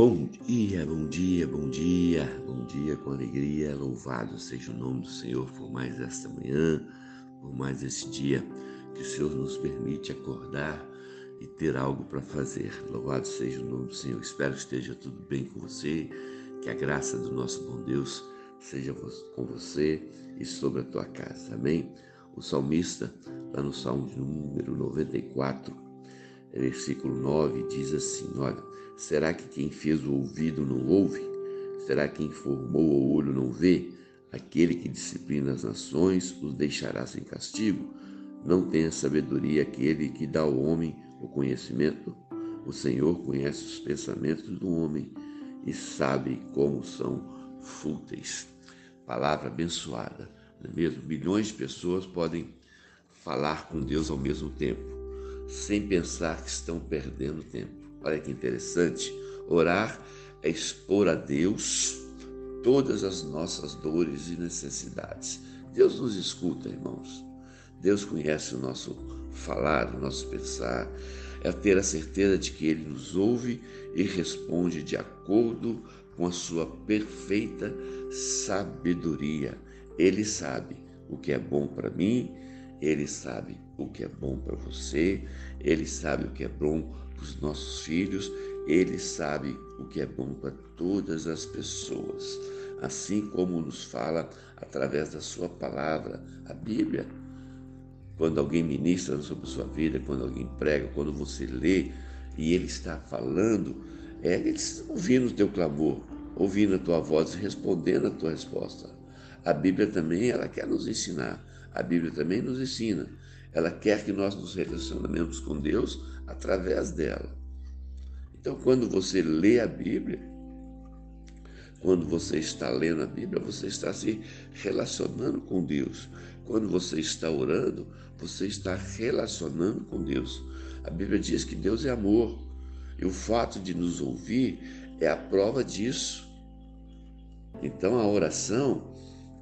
Bom dia, bom dia, bom dia, bom dia com alegria. Louvado seja o nome do Senhor por mais esta manhã, por mais esse dia que o Senhor nos permite acordar e ter algo para fazer. Louvado seja o nome do Senhor. Espero que esteja tudo bem com você, que a graça do nosso bom Deus seja com você e sobre a tua casa. Amém? O salmista, lá no Salmo número 94, versículo 9, diz assim: Olha, será que quem fez o ouvido não ouve? Será que quem formou o olho não vê? Aquele que disciplina as nações os deixará sem castigo? Não tem sabedoria aquele que dá ao homem o conhecimento? O Senhor conhece os pensamentos do homem e sabe como são fúteis. Palavra abençoada, não é mesmo? Milhões de pessoas podem falar com Deus ao mesmo tempo, sem pensar que estão perdendo tempo. Olha que interessante. Orar é expor a Deus todas as nossas dores e necessidades. Deus nos escuta, irmãos. Deus conhece o nosso falar, o nosso pensar. É ter a certeza de que Ele nos ouve e responde de acordo com a sua perfeita sabedoria. Ele sabe o que é bom para mim, ele sabe o que é bom para você, ele sabe o que é bom para os nossos filhos, ele sabe o que é bom para todas as pessoas, assim como nos fala através da sua palavra, a Bíblia. Quando alguém ministra sobre sua vida, quando alguém prega, quando você lê e ele está falando, é ele está ouvindo o teu clamor, ouvindo a tua voz e respondendo a tua resposta. A Bíblia também ela quer nos ensinar. A Bíblia também nos ensina. Ela quer que nós nos relacionemos com Deus através dela. Então, quando você lê a Bíblia, quando você está lendo a Bíblia, você está se relacionando com Deus. Quando você está orando, você está relacionando com Deus. A Bíblia diz que Deus é amor. E o fato de nos ouvir é a prova disso. Então a oração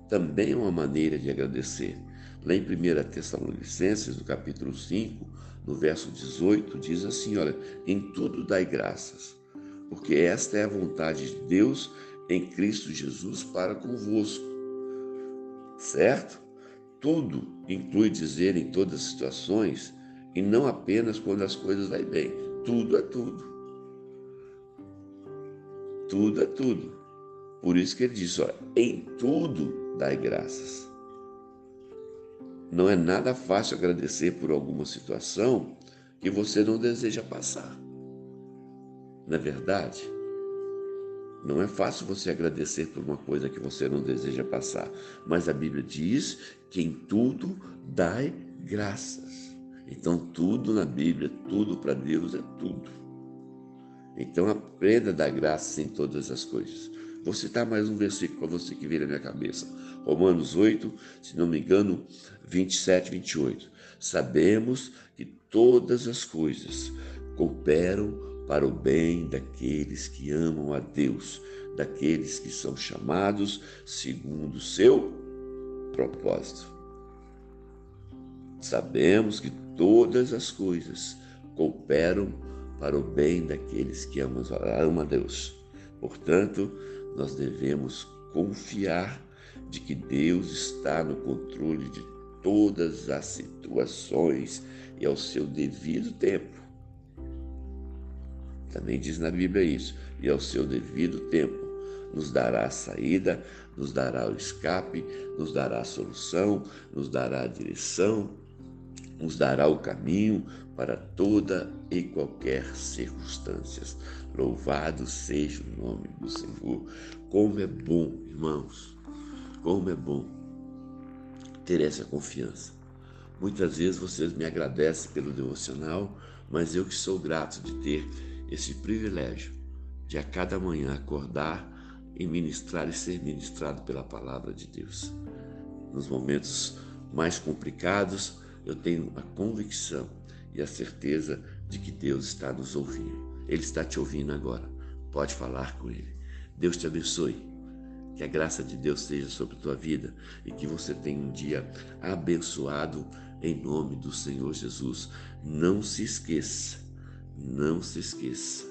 também é uma maneira de agradecer. Lá em 1 Tessalonicenses, no capítulo 5, no verso 18, diz assim: Olha, em tudo dai graças, porque esta é a vontade de Deus em Cristo Jesus para convosco. Certo? Tudo inclui dizer em todas as situações e não apenas quando as coisas vão bem. Tudo é tudo. Tudo é tudo. Por isso que ele diz: olha, em tudo dai graças. Não é nada fácil agradecer por alguma situação que você não deseja passar. Na é verdade, não é fácil você agradecer por uma coisa que você não deseja passar, mas a Bíblia diz que em tudo dai graças. Então, tudo na Bíblia, tudo para Deus é tudo. Então, aprenda a dar graças em todas as coisas. Vou citar mais um versículo para você que vira na minha cabeça. Romanos 8, se não me engano, 27, 28. Sabemos que todas as coisas cooperam para o bem daqueles que amam a Deus, daqueles que são chamados segundo o seu propósito. Sabemos que todas as coisas cooperam para o bem daqueles que amam a Deus. Portanto, nós devemos confiar de que Deus está no controle de todas as situações e ao seu devido tempo. Também diz na Bíblia isso, e ao seu devido tempo nos dará a saída, nos dará o escape, nos dará a solução, nos dará a direção, nos dará o caminho para toda e qualquer circunstância. Louvado seja o nome do Senhor. Como é bom, irmãos, como é bom ter essa confiança. Muitas vezes vocês me agradecem pelo devocional, mas eu que sou grato de ter esse privilégio de a cada manhã acordar e ministrar e ser ministrado pela palavra de Deus. Nos momentos mais complicados, eu tenho a convicção e a certeza de que Deus está nos ouvindo. Ele está te ouvindo agora. Pode falar com Ele. Deus te abençoe. Que a graça de Deus seja sobre a tua vida e que você tenha um dia abençoado em nome do Senhor Jesus. Não se esqueça, não se esqueça.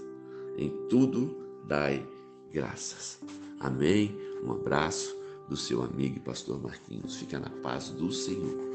Em tudo dai graças. Amém? Um abraço do seu amigo e pastor Marquinhos. Fica na paz do Senhor.